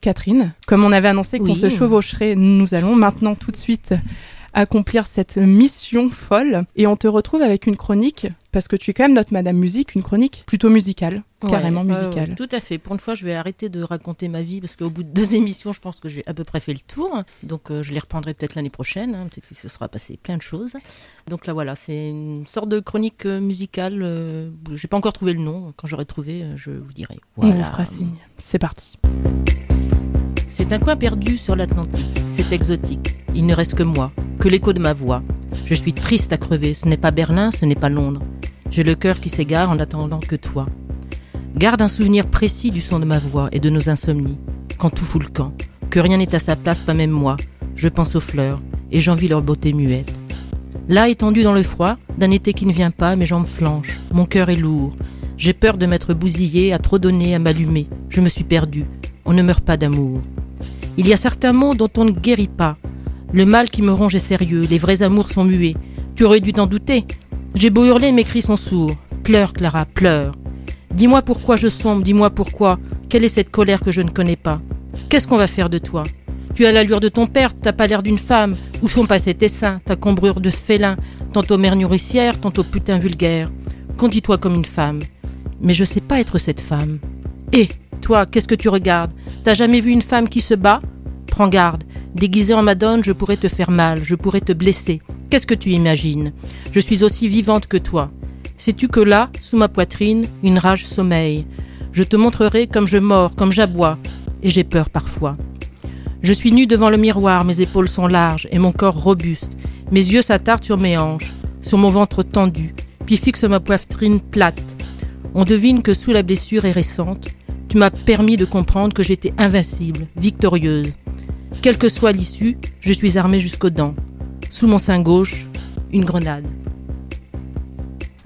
Catherine, comme on avait annoncé qu'on se chevaucherait, nous allons maintenant tout de suite accomplir cette mission folle et on te retrouve avec une chronique parce que tu es quand même notre Madame Musique, une chronique plutôt musicale, carrément Ouais, musicale. tout à fait. Pour une fois, je vais arrêter de raconter ma vie parce qu'au bout de deux émissions, je pense que j'ai à peu près fait le tour. Donc, euh, je les reprendrai peut-être l'année prochaine. hein. Peut-être qu'il se sera passé plein de choses. Donc là, voilà, c'est une sorte de chronique euh, musicale. Euh, j'ai pas encore trouvé le nom. Quand j'aurai trouvé, euh, je vous dirai. On vous fera signe. C'est parti. C'est un coin perdu sur l'Atlantique. C'est exotique. Il ne reste que moi, que l'écho de ma voix. Je suis triste à crever. Ce n'est pas Berlin, ce n'est pas Londres. J'ai le cœur qui s'égare en attendant que toi. Garde un souvenir précis du son de ma voix et de nos insomnies. Quand tout fout le camp, que rien n'est à sa place, pas même moi. Je pense aux fleurs et j'envie leur beauté muette. Là, étendu dans le froid, d'un été qui ne vient pas, mes jambes flanchent, mon cœur est lourd. J'ai peur de m'être bousillé, à trop donner, à m'allumer. Je me suis perdu. On ne meurt pas d'amour. Il y a certains mots dont on ne guérit pas. Le mal qui me ronge est sérieux, les vrais amours sont muets. Tu aurais dû t'en douter. J'ai beau hurler, mes cris sont sourds. Pleure, Clara, pleure. Dis-moi pourquoi je sombre, dis-moi pourquoi. Quelle est cette colère que je ne connais pas? Qu'est-ce qu'on va faire de toi? Tu as l'allure de ton père, t'as pas l'air d'une femme. Où sont passés tes seins, ta cambrure de félin, tantôt mère nourricière, tantôt putain vulgaire? Conduis-toi comme une femme. Mais je sais pas être cette femme. Et toi, qu'est-ce que tu regardes? T'as jamais vu une femme qui se bat? Prends garde. Déguisée en madone, je pourrais te faire mal, je pourrais te blesser. Qu'est-ce que tu imagines? Je suis aussi vivante que toi. Sais-tu que là, sous ma poitrine, une rage sommeille? Je te montrerai comme je mords, comme j'aboie, et j'ai peur parfois. Je suis nue devant le miroir, mes épaules sont larges et mon corps robuste. Mes yeux s'attardent sur mes hanches, sur mon ventre tendu, puis fixent ma poitrine plate. On devine que sous la blessure est récente, tu m'as permis de comprendre que j'étais invincible, victorieuse. Quelle que soit l'issue, je suis armée jusqu'aux dents. Sous mon sein gauche, une grenade.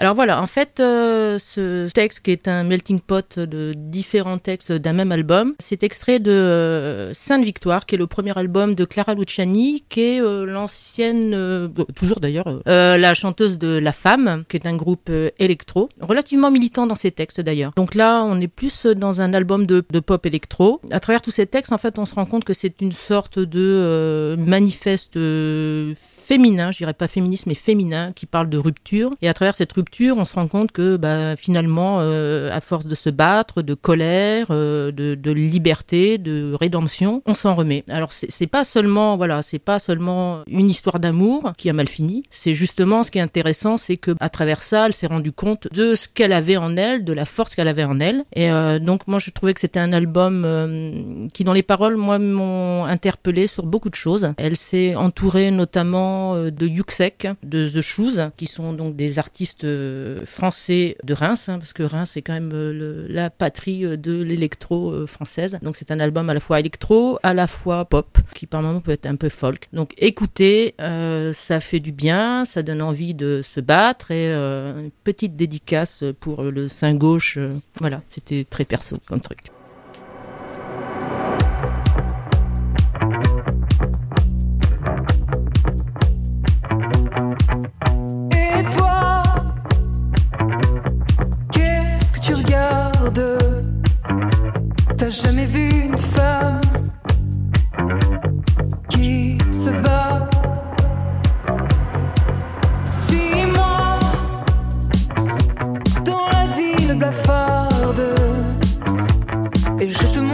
Alors voilà, en fait, euh, ce texte qui est un melting pot de différents textes d'un même album, c'est extrait de euh, Sainte Victoire, qui est le premier album de Clara Luciani, qui est euh, l'ancienne, toujours d'ailleurs, la chanteuse de La Femme, qui est un groupe électro, relativement militant dans ses textes d'ailleurs. Donc là, on est plus dans un album de, de pop électro. À travers tous ces textes, en fait, on se rend compte que c'est une sorte de manifeste féminin, je dirais pas féministe, mais féminin, qui parle de rupture. Et à travers cette rupture, on se rend compte que bah, finalement, euh, à force de se battre, de colère, euh, de, liberté, de rédemption, on s'en remet. Alors c'est pas seulement voilà, c'est pas seulement une histoire d'amour qui a mal fini. C'est justement ce qui est intéressant, c'est que à travers ça, elle s'est rendue compte de ce qu'elle avait en elle, de la force qu'elle avait en elle. Et euh, donc moi, je trouvais que c'était un album qui, dans les paroles, moi, m'ont interpellé sur beaucoup de choses. Elle s'est entourée notamment de Yuxek, de The Shoes, qui sont donc des artistes euh, français de Reims, hein, parce que Reims c'est quand même euh, le- la patrie euh, de l'électro française. Donc c'est un album à la fois électro, à la fois pop, qui par moments peut être un peu folk. Donc écoutez, euh, ça fait du bien, ça donne envie de se battre et euh, une petite dédicace pour le sein gauche. voilà, c'était très perso comme truc. Je te montrerai